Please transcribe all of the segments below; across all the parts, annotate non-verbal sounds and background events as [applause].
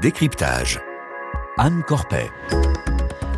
Décryptage. Anne Corpet.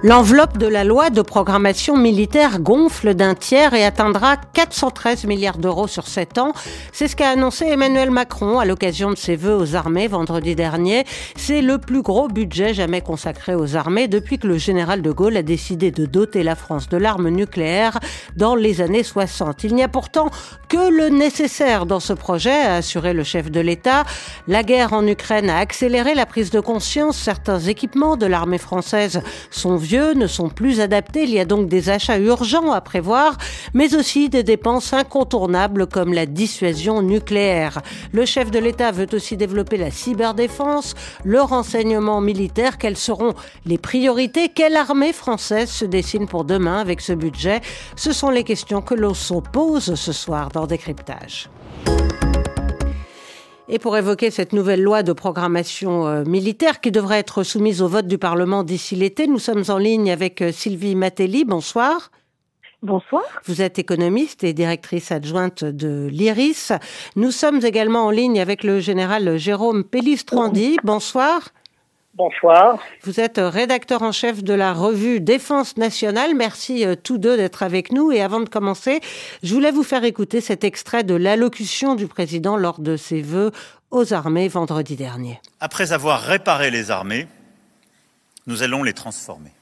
L'enveloppe de la loi de programmation militaire gonfle d'un tiers et atteindra 413 milliards d'euros sur 7 ans. C'est ce qu'a annoncé Emmanuel Macron à l'occasion de ses vœux aux armées vendredi dernier. C'est le plus gros budget jamais consacré aux armées depuis que le général de Gaulle a décidé de doter la France de l'arme nucléaire dans les années 60. Il n'y a pourtant que le nécessaire dans ce projet, a assuré le chef de l'État. La guerre en Ukraine a accéléré la prise de conscience. Certains équipements de l'armée française sont ne sont plus adaptés. Il y a donc des achats urgents à prévoir, mais aussi des dépenses incontournables comme la dissuasion nucléaire. Le chef de l'État veut aussi développer la cyberdéfense, le renseignement militaire. Quelles seront les priorités? Quelle armée française se dessine pour demain avec ce budget? Ce sont les questions que l'on se pose ce soir dans Décryptage. Et pour évoquer cette nouvelle loi de programmation euh, militaire qui devrait être soumise au vote du Parlement d'ici l'été, nous sommes en ligne avec euh, Sylvie Matelli. Bonsoir. Bonsoir. Vous êtes économiste et directrice adjointe de l'IRIS. Nous sommes également en ligne avec le général Jérôme Pellistrandi. Bonsoir. Bonsoir. Vous êtes rédacteur en chef de la revue Défense nationale. Merci euh, tous deux d'être avec nous. Et avant de commencer, je voulais vous faire écouter cet extrait de l'allocution du président lors de ses vœux aux armées vendredi dernier. Après avoir réparé les armées, nous allons les transformer.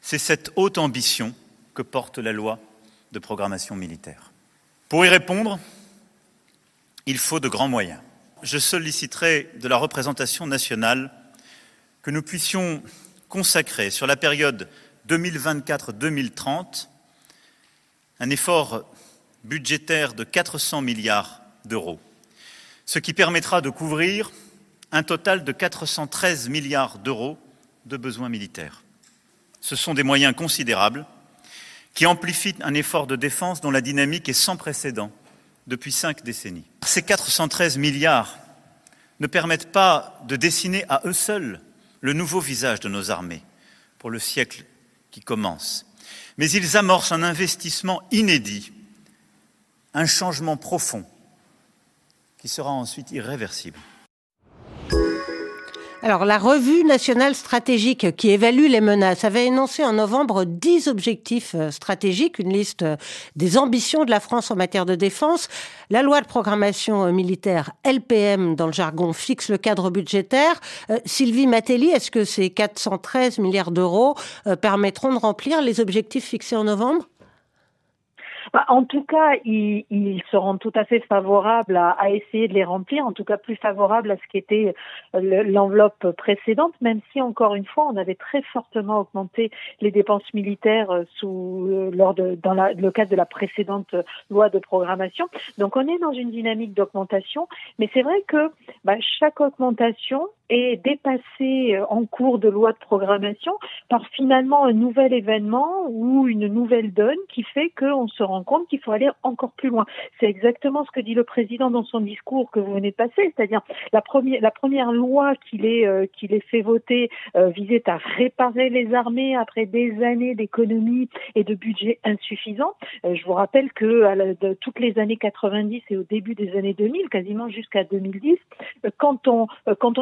C'est cette haute ambition que porte la loi de programmation militaire. Pour y répondre, il faut de grands moyens. Je solliciterai de la représentation nationale que nous puissions consacrer sur la période 2024-2030 un effort budgétaire de 400 milliards d'euros, ce qui permettra de couvrir un total de 413 milliards d'euros de besoins militaires. Ce sont des moyens considérables qui amplifient un effort de défense dont la dynamique est sans précédent depuis cinq décennies. Ces 413 milliards ne permettent pas de dessiner à eux seuls le nouveau visage de nos armées pour le siècle qui commence. Mais ils amorcent un investissement inédit, un changement profond qui sera ensuite irréversible. Alors, la revue nationale stratégique qui évalue les menaces avait énoncé en novembre 10 objectifs euh, stratégiques, une liste euh, des ambitions de la France en matière de défense. La loi de programmation euh, militaire LPM, dans le jargon, fixe le cadre budgétaire. Sylvie Matelli, est-ce que ces 413 milliards d'euros permettront de remplir les objectifs fixés en novembre? Bah, en tout cas, ils, ils, seront tout à fait favorables à, essayer de les remplir, en tout cas plus favorables à ce qu'était euh, l'enveloppe précédente, même si encore une fois, on avait très fortement augmenté les dépenses militaires euh, sous euh, lors de dans le cadre de la précédente loi de programmation. Donc, on est dans une dynamique d'augmentation, mais c'est vrai que bah, chaque augmentation est dépassée en cours de loi de programmation par finalement un nouvel événement ou une nouvelle donne qui fait qu'on se rend compte qu'il faut aller encore plus loin. C'est exactement ce que dit le président dans son discours que vous venez de passer, c'est-à-dire la première, loi euh, qu'il ait fait voter euh, visait à réparer les armées après des années d'économie et de budget insuffisant. Euh, je vous rappelle que toutes les années 90 et au début des années 2000, quasiment jusqu'à 2010, quand on,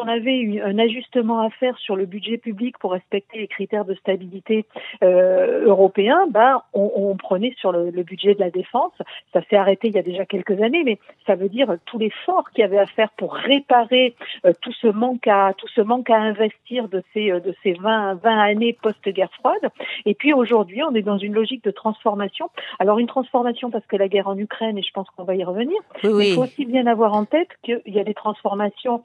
avait un ajustement à faire sur le budget public pour respecter les critères de stabilité européens, ben, on, prenait sur le budget de la défense. Ça s'est arrêté il y a déjà quelques années, mais ça veut dire tout l'effort qu'il y avait à faire pour réparer euh, tout ce manque à tout ce manque à investir de ces euh, de ces 20 20 années post-guerre froide. Et puis aujourd'hui, on est dans une logique de transformation. Alors une transformation parce que la guerre en Ukraine, et je pense qu'on va y revenir. Mais il faut aussi bien avoir en tête qu'il y a des transformations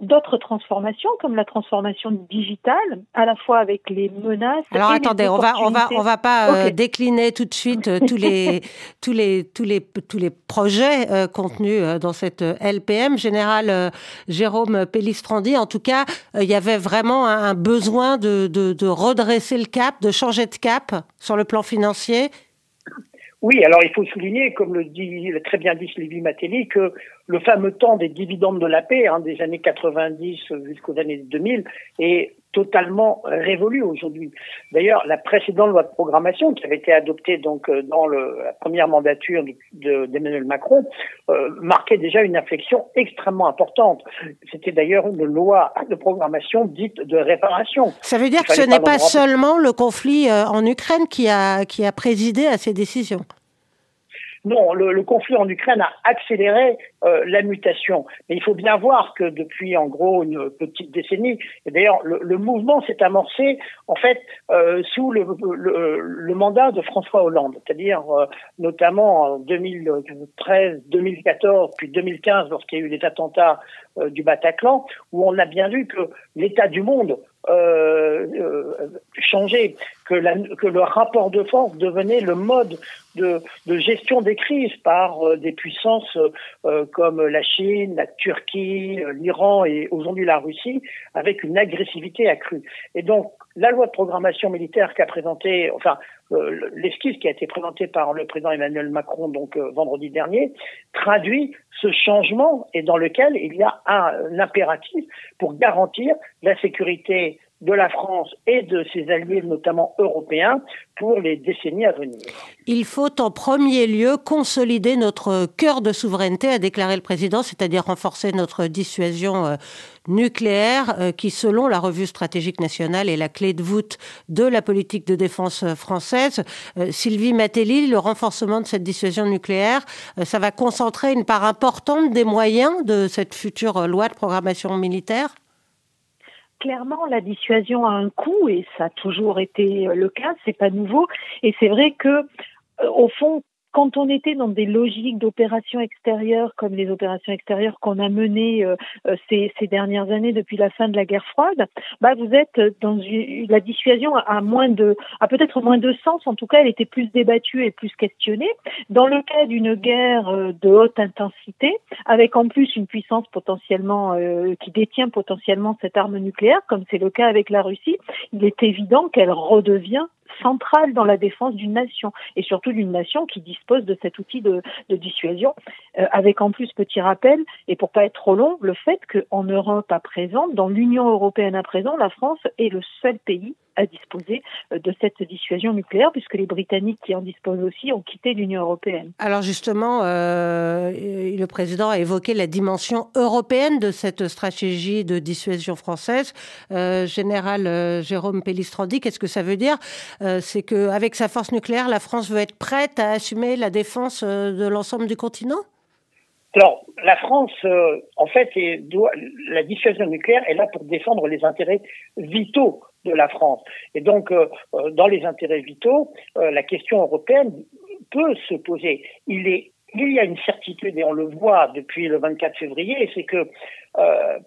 d'autres transformations comme la transformation digitale à la fois avec les menaces alors attendez on va on va on va pas euh, décliner tout de suite euh, tous les [laughs] tous les tous les tous les projets euh, contenus dans cette LPM général Jérôme Pellistrandi en tout cas il y avait vraiment un, besoin de, de, de redresser le cap de changer de cap sur le plan financier. Oui, alors il faut souligner, comme le dit très bien dit Sylvie Matelli, que le fameux temps des dividendes de la paix, hein, des années 90 jusqu'aux années 2000, est totalement révolue aujourd'hui. D'ailleurs, la précédente loi de programmation qui avait été adoptée donc euh, dans le, la première mandature d'Emmanuel Macron euh, marquait déjà une inflexion extrêmement importante. C'était d'ailleurs une loi de programmation dite de réparation. Ça veut dire que ce n'est pas, pas seulement le conflit euh, en Ukraine qui a qui a présidé à ces décisions. Non, le, conflit en Ukraine a accéléré euh, la mutation. Mais il faut bien voir que depuis en gros une petite décennie, et d'ailleurs le, mouvement s'est amorcé en fait euh, sous le, le, mandat de François Hollande, c'est-à-dire euh, notamment en 2013, 2014, puis 2015 lorsqu'il y a eu les attentats du Bataclan, où on a bien vu que l'état du monde euh, euh, changer, que, la, que le rapport de force devenait le mode de, de gestion des crises par euh, des puissances euh, comme la Chine, la Turquie, l'Iran et aujourd'hui la Russie, avec une agressivité accrue. Et donc, la loi de programmation militaire qu'a présenté, enfin, euh, l'esquisse qui a été présentée par le président Emmanuel Macron donc euh, vendredi dernier traduit ce changement et dans lequel il y a un impératif pour garantir la sécurité de la France et de ses alliés, notamment européens, pour les décennies à venir. Il faut en premier lieu consolider notre cœur de souveraineté, a déclaré le président, c'est-à-dire renforcer notre dissuasion euh, nucléaire, euh, qui, selon la revue stratégique nationale, est la clé de voûte de la politique de défense euh, française. Sylvie Matelli, le renforcement de cette dissuasion nucléaire, ça va concentrer une part importante des moyens de cette future loi de programmation militaire? Clairement, la dissuasion a un coût et ça a toujours été le cas, c'est pas nouveau. Et c'est vrai que, euh, au fond, quand on était dans des logiques d'opérations extérieures comme les opérations extérieures qu'on a menées euh, euh, ces, ces, dernières années depuis la fin de la guerre froide, bah vous êtes dans une, la dissuasion à moins de, à peut-être moins de sens. En tout cas, elle était plus débattue et plus questionnée. Dans le cas d'une guerre euh, de haute intensité, avec en plus une puissance potentiellement qui détient potentiellement cette arme nucléaire, comme c'est le cas avec la Russie, il est évident qu'elle redevient centrale dans la défense d'une nation et surtout d'une nation qui dispose de cet outil de, dissuasion, euh, avec en plus petit rappel et pour pas être trop long, le fait qu'en Europe à présent, dans l'Union européenne à présent, la France est le seul pays à disposer euh, de cette dissuasion nucléaire, puisque les Britanniques qui en disposent aussi ont quitté l'Union européenne. Alors justement, euh, le président a évoqué la dimension européenne de cette stratégie de dissuasion française. Euh, Général Jérôme Pellistrandi, qu'est-ce que ça veut dire? C'est qu'avec sa force nucléaire, la France veut être prête à assumer la défense de l'ensemble du continent? Alors, la France, en fait, doit, la dissuasion nucléaire est là pour défendre les intérêts vitaux de la France. Et donc, euh, euh, dans les intérêts vitaux, euh, la question européenne peut se poser. Il est il y a une certitude, et on le voit depuis le 24 février, c'est que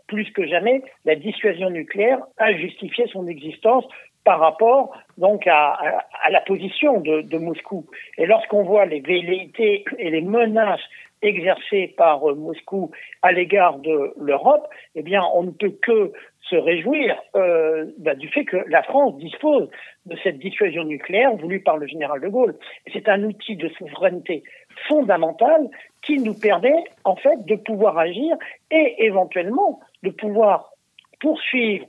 plus que jamais, la dissuasion nucléaire a justifié son existence par rapport donc à, à, la position de, de Moscou. Et lorsqu'on voit les velléités et les menaces exercées par Moscou à l'égard de l'Europe, eh bien, on ne peut que se réjouir euh, bah, du fait que la France dispose de cette dissuasion nucléaire voulue par le général de Gaulle. C'est un outil de souveraineté fondamental qui nous permet en fait de pouvoir agir et éventuellement de pouvoir poursuivre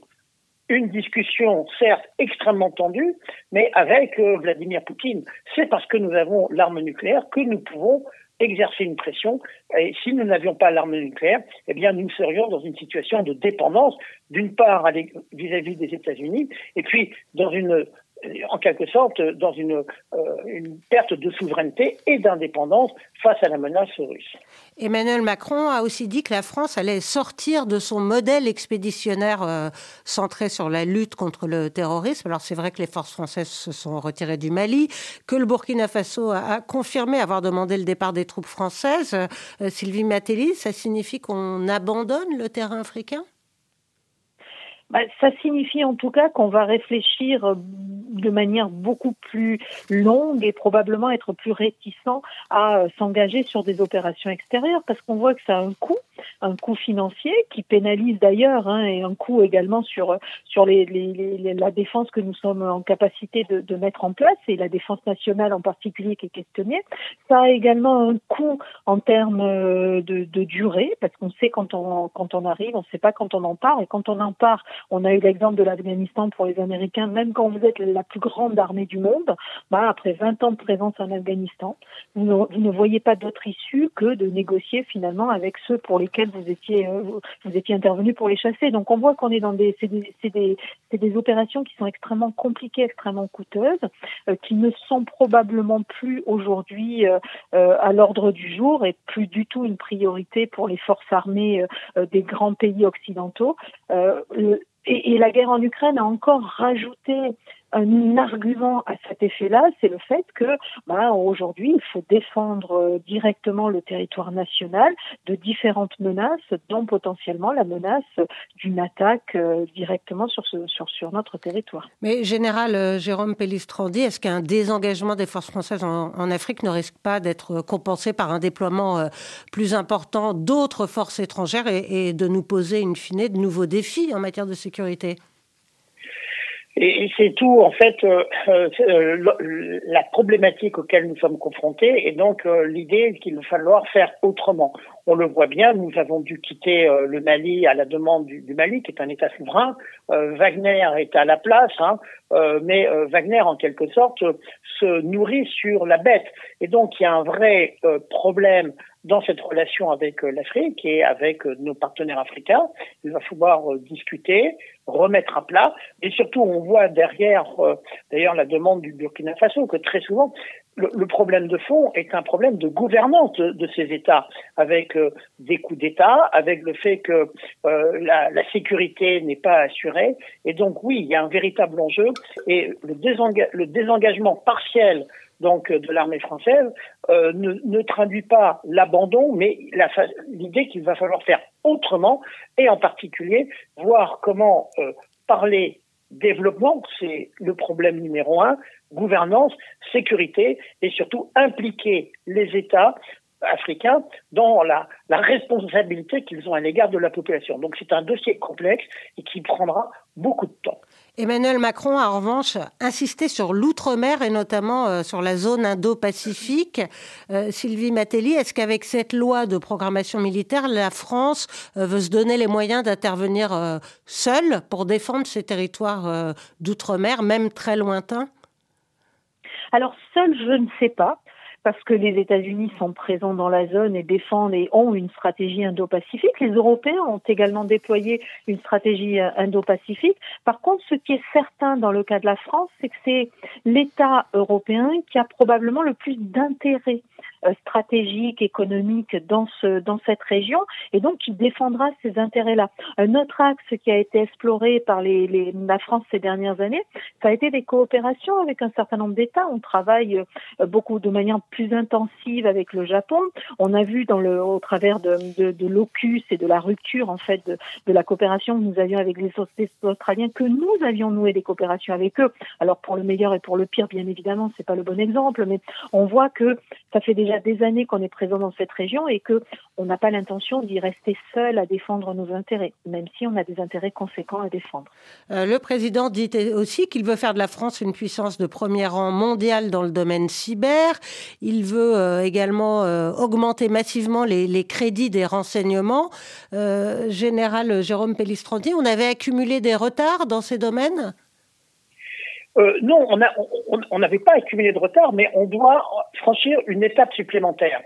une discussion certes extrêmement tendue, mais avec euh, Vladimir Poutine. C'est parce que nous avons l'arme nucléaire que nous pouvons exercer une pression. Et si nous n'avions pas l'arme nucléaire, eh bien, nous serions dans une situation de dépendance, d'une part vis-à-vis des États-Unis, et puis dans une en quelque sorte dans une, euh, une perte de souveraineté et d'indépendance face à la menace russe. Emmanuel Macron a aussi dit que la France allait sortir de son modèle expéditionnaire euh, centré sur la lutte contre le terrorisme. Alors c'est vrai que les forces françaises se sont retirées du Mali, que le Burkina Faso a, confirmé avoir demandé le départ des troupes françaises. Euh, Sylvie Matéli, ça signifie qu'on abandonne le terrain africain? Bah, ça signifie en tout cas qu'on va réfléchir euh, de manière beaucoup plus longue et probablement être plus réticent à euh, s'engager sur des opérations extérieures parce qu'on voit que ça a un coût. Un coût financier qui pénalise d'ailleurs hein, et un coût également sur sur les, les, la défense que nous sommes en capacité de, de, mettre en place et la défense nationale en particulier qui est questionnée. Ça a également un coût en termes de, de durée parce qu'on sait quand on quand on arrive, on ne sait pas quand on en part et quand on en part, on a eu l'exemple de l'Afghanistan pour les Américains, même quand vous êtes la plus grande armée du monde, bah, après 20 ans de présence en Afghanistan, vous ne, vous ne voyez pas d'autre issue que de négocier finalement avec ceux pour lesquels vous étiez euh, vous étiez intervenu pour les chasser. Donc on voit qu'on est dans des c'est des, des, des opérations qui sont extrêmement compliquées, extrêmement coûteuses, euh, qui ne sont probablement plus aujourd'hui euh, à l'ordre du jour et plus du tout une priorité pour les forces armées des grands pays occidentaux. Et, la guerre en Ukraine a encore rajouté un argument à cet effet-là, c'est le fait que bah, aujourd'hui, il faut défendre euh, directement le territoire national de différentes menaces, dont potentiellement la menace d'une attaque euh, directement sur, notre territoire. Mais général euh, Jérôme Pellistrandi, est-ce qu'un désengagement des forces françaises en, en Afrique ne risque pas d'être compensé par un déploiement plus important d'autres forces étrangères et, et de nous poser, in fine, de nouveaux défis en matière de sécurité? Et, c'est tout, en fait, euh, euh, la problématique auquel nous sommes confrontés et donc euh, l'idée qu'il va falloir faire autrement. On le voit bien, nous avons dû quitter le Mali à la demande du, Mali, qui est un État souverain. Wagner est à la place, hein, mais Wagner, en quelque sorte, se nourrit sur la bête. Et donc, il y a un vrai problème dans cette relation avec euh, l'Afrique et avec euh, nos partenaires africains. Il va falloir euh, discuter, remettre à plat, et surtout on voit derrière, d'ailleurs la demande du Burkina Faso, que très souvent le, problème de fond est un problème de gouvernance de, ces États, avec des coups d'État, avec le fait que la, la, sécurité n'est pas assurée. Et donc oui, il y a un véritable enjeu, et le, le désengagement partiel donc de l'armée française euh, ne, ne, traduit pas l'abandon, mais l'idée qu'il va falloir faire autrement, et en particulier voir comment euh, parler développement, c'est le problème numéro un, gouvernance, sécurité, et surtout impliquer les États africains dans la, responsabilité qu'ils ont à l'égard de la population. Donc c'est un dossier complexe et qui prendra beaucoup de temps. Emmanuel Macron a en revanche insisté sur l'outre-mer et notamment euh, sur la zone indo-pacifique. Euh, Sylvie Matelli, est-ce qu'avec cette loi de programmation militaire, la France euh, veut se donner les moyens d'intervenir seule pour défendre ces territoires d'outre-mer, même très lointains? Alors seule, je ne sais pas parce que les États-Unis sont présents dans la zone et défendent et ont une stratégie indo-pacifique. Les Européens ont également déployé une stratégie euh, indo-pacifique. Par contre, ce qui est certain dans le cas de la France, c'est que c'est l'État européen qui a probablement le plus d'intérêt stratégique, économique dans ce dans cette région et donc qui défendra ces intérêts-là. Un autre axe qui a été exploré par les, les, la France ces dernières années, ça a été des coopérations avec un certain nombre d'États. On travaille euh, beaucoup de manière plus intensive avec le Japon. On a vu dans le au travers de, de, de l'OCUS et de la rupture en fait de, de la coopération que nous avions avec les Australiens que nous avions noué des coopérations avec eux. Alors pour le meilleur et pour le pire, bien évidemment, c'est pas le bon exemple, mais on voit que ça fait déjà des années qu'on est présent dans cette région et que on n'a pas l'intention d'y rester seul à défendre nos intérêts, même si on a des intérêts conséquents à défendre. Euh, le président dit aussi qu'il veut faire de la France une puissance de premier rang mondial dans le domaine cyber. Il veut euh, également euh, augmenter massivement les, les, crédits des renseignements. Général Jérôme Pellistrandi, on avait accumulé des retards dans ces domaines? Euh, non, on n'avait pas accumulé de retard, mais on doit franchir une étape supplémentaire.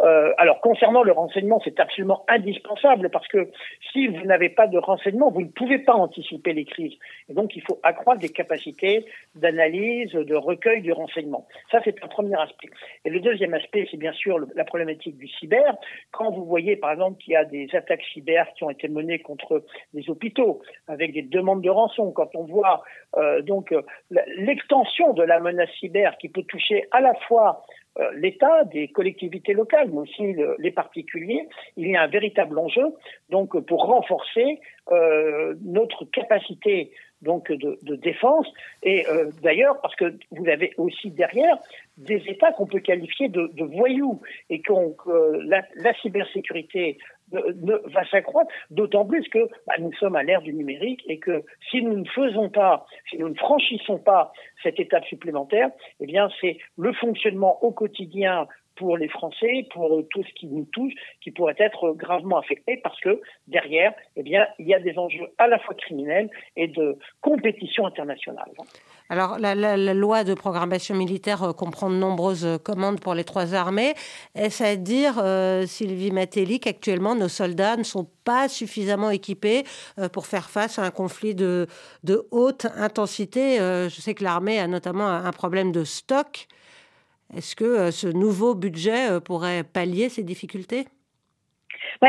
Euh, alors concernant le renseignement, c'est absolument indispensable parce que si vous n'avez pas de renseignement, vous ne pouvez pas anticiper les crises. Et donc il faut accroître des capacités d'analyse, de recueil du renseignement. Ça, c'est un premier aspect. Et le deuxième aspect, c'est bien sûr la problématique du cyber. Quand vous voyez par exemple qu'il y a des attaques cyber qui ont été menées contre des hôpitaux avec des demandes de rançon, quand on voit euh, donc l'extension de la menace cyber qui peut toucher à la fois euh, l'État, des collectivités locales, mais aussi les particuliers, il y a un véritable enjeu donc pour renforcer euh, notre capacité donc de, de défense. Et euh, d'ailleurs parce que vous avez aussi derrière des États qu'on peut qualifier de, de voyous et qu'on la, la cybersécurité ne, va s'accroître, d'autant plus que bah, nous sommes à l'ère du numérique et que si nous ne faisons pas, si nous ne franchissons pas cette étape supplémentaire, eh bien c'est le fonctionnement au quotidien pour les Français, pour tout ce qui nous touche, qui pourrait être gravement affecté parce que derrière, eh bien, il y a des enjeux à la fois criminels et de compétition internationale. Alors, la, loi de programmation militaire euh, comprend de nombreuses euh, commandes pour les trois armées. Est-ce à dire, euh, Sylvie Matéli, qu'actuellement nos soldats ne sont pas suffisamment équipés pour faire face à un conflit de haute intensité? Je sais que l'armée a notamment un problème de stock. Est-ce que ce nouveau budget pourrait pallier ces difficultés?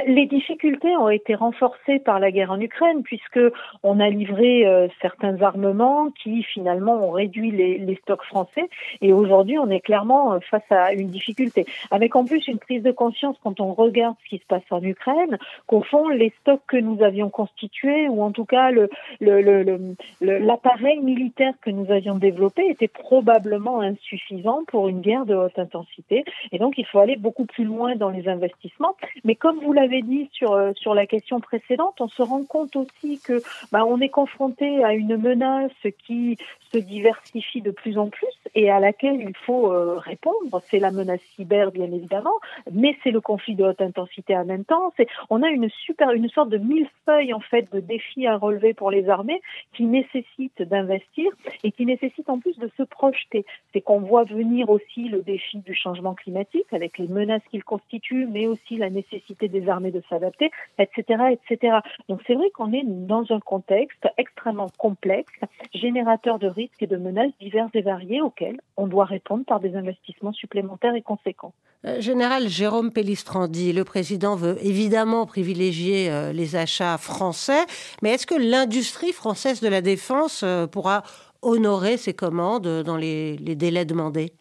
Les difficultés ont été renforcées par la guerre en Ukraine puisque on a livré euh, certains armements qui finalement ont réduit les, les stocks français et aujourd'hui on est clairement euh, face à une difficulté. Avec en plus une prise de conscience quand on regarde ce qui se passe en Ukraine, qu'au fond les stocks que nous avions constitués ou en tout cas le, l'appareil le, militaire que nous avions développé était probablement insuffisant pour une guerre de haute intensité et donc il faut aller beaucoup plus loin dans les investissements. Mais comme vous l'avez dit sur euh, sur la question précédente, on se rend compte aussi que bah, on est confronté à une menace qui se diversifie de plus en plus et à laquelle il faut euh, répondre. C'est la menace cyber, bien évidemment, mais c'est le conflit de haute intensité en même temps. C'est, on a une super, une sorte de millefeuille en fait de défis à relever pour les armées qui nécessitent d'investir et qui nécessitent en plus de se projeter. C'est qu'on voit venir aussi le défi du changement climatique avec les menaces qu'il constitue, mais aussi la nécessité des armées de s'adapter, etc., etc. Donc c'est vrai qu'on est dans un contexte extrêmement complexe, générateur de risques et de menaces diverses et variées auxquelles on doit répondre par des investissements supplémentaires et conséquents. Euh, Général Jérôme Pellistrandi, le président veut évidemment privilégier euh, les achats français, mais est-ce que l'industrie française de la défense euh, pourra honorer ses commandes dans les, les délais demandés?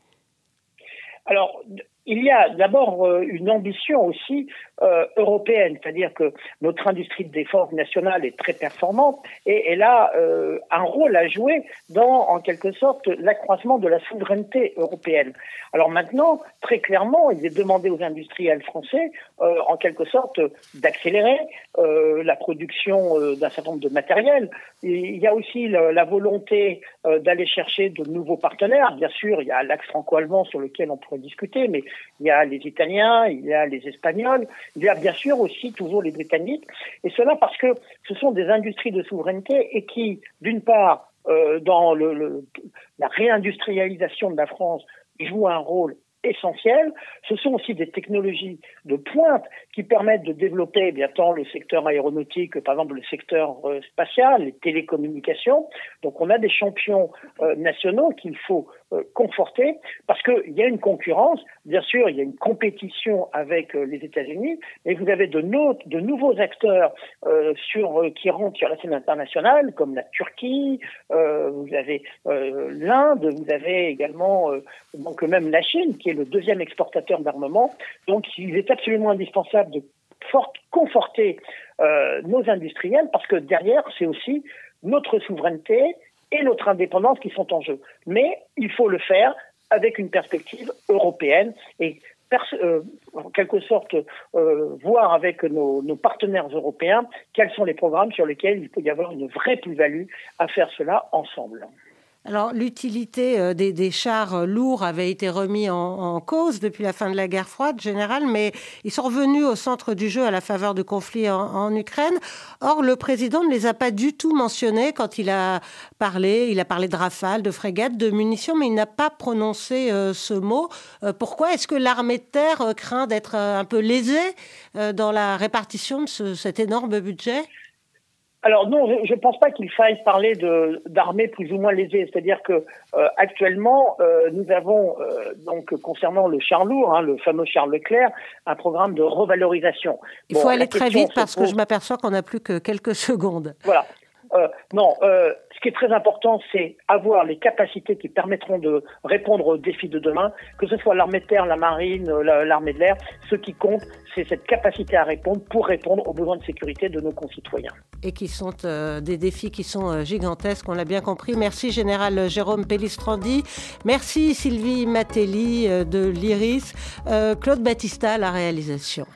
Alors, il y a d'abord une ambition aussi euh, européenne, c'est-à-dire que notre industrie de défense nationale est très performante et elle a euh, un rôle à jouer dans, en quelque sorte, l'accroissement de la souveraineté européenne. Alors maintenant, très clairement, il est demandé aux industriels français, en quelque sorte, d'accélérer la production d'un certain nombre de matériel. il y a aussi la volonté d'aller chercher de nouveaux partenaires. Bien sûr, il y a l'axe franco-allemand sur lequel on pourrait discuter, mais il y a les Italiens, il y a les Espagnols, il y a bien sûr aussi toujours les Britanniques, et cela parce que ce sont des industries de souveraineté et qui, d'une part, euh, dans la réindustrialisation de la France, jouent un rôle essentiel. Ce sont aussi des technologies de pointe qui permettent de développer eh bien tant le secteur aéronautique que par exemple le secteur euh, spatial, les télécommunications. Donc on a des champions euh, nationaux qu'il faut euh, conforter parce qu'il y a une concurrence. Bien sûr, il y a une compétition avec euh, les États-Unis, mais vous avez de, nouveaux acteurs euh, sur, qui rentrent sur la scène internationale, comme la Turquie, vous avez l'Inde, vous avez également donc même la Chine, qui est le deuxième exportateur d'armement. Donc, il est absolument indispensable de fort, conforter nos industriels parce que derrière, c'est aussi notre souveraineté et notre indépendance qui sont en jeu. Mais il faut le faire avec une perspective européenne et euh, en quelque sorte euh, voir avec nos, nos, partenaires européens quels sont les programmes sur lesquels il peut y avoir une vraie plus-value à faire cela ensemble. Alors, l'utilité euh, des, chars lourds avait été remis en, cause depuis la fin de la guerre froide générale, mais ils sont revenus au centre du jeu à la faveur du conflit en, Ukraine. Or, le président ne les a pas du tout mentionnés quand il a parlé. Il a parlé de rafales, de frégates, de munitions, mais il n'a pas prononcé euh, ce mot. Euh, pourquoi est-ce que l'armée de terre craint d'être un peu lésée dans la répartition de cet énorme budget? Alors non, je ne pense pas qu'il faille parler de d'armées plus ou moins lésées. C'est-à-dire que euh, actuellement, euh, nous avons euh, donc concernant le char lourd, hein, le fameux char Leclerc, un programme de revalorisation. Il faut aller très vite parce que je m'aperçois qu'on n'a plus que quelques [laughs] secondes. Voilà. Euh, non, euh, ce qui est très important, c'est avoir les capacités qui permettront de répondre aux défis de demain, que ce soit l'armée de terre, la marine, euh, l'armée de l'air. Ce qui compte, c'est cette capacité à répondre pour répondre aux besoins de sécurité de nos concitoyens. Et qui sont des défis qui sont gigantesques, on l'a bien compris. Merci Général Jérôme Pellistrandi. Merci Sylvie Matelli de l'IRIS. Claude Battista à la réalisation.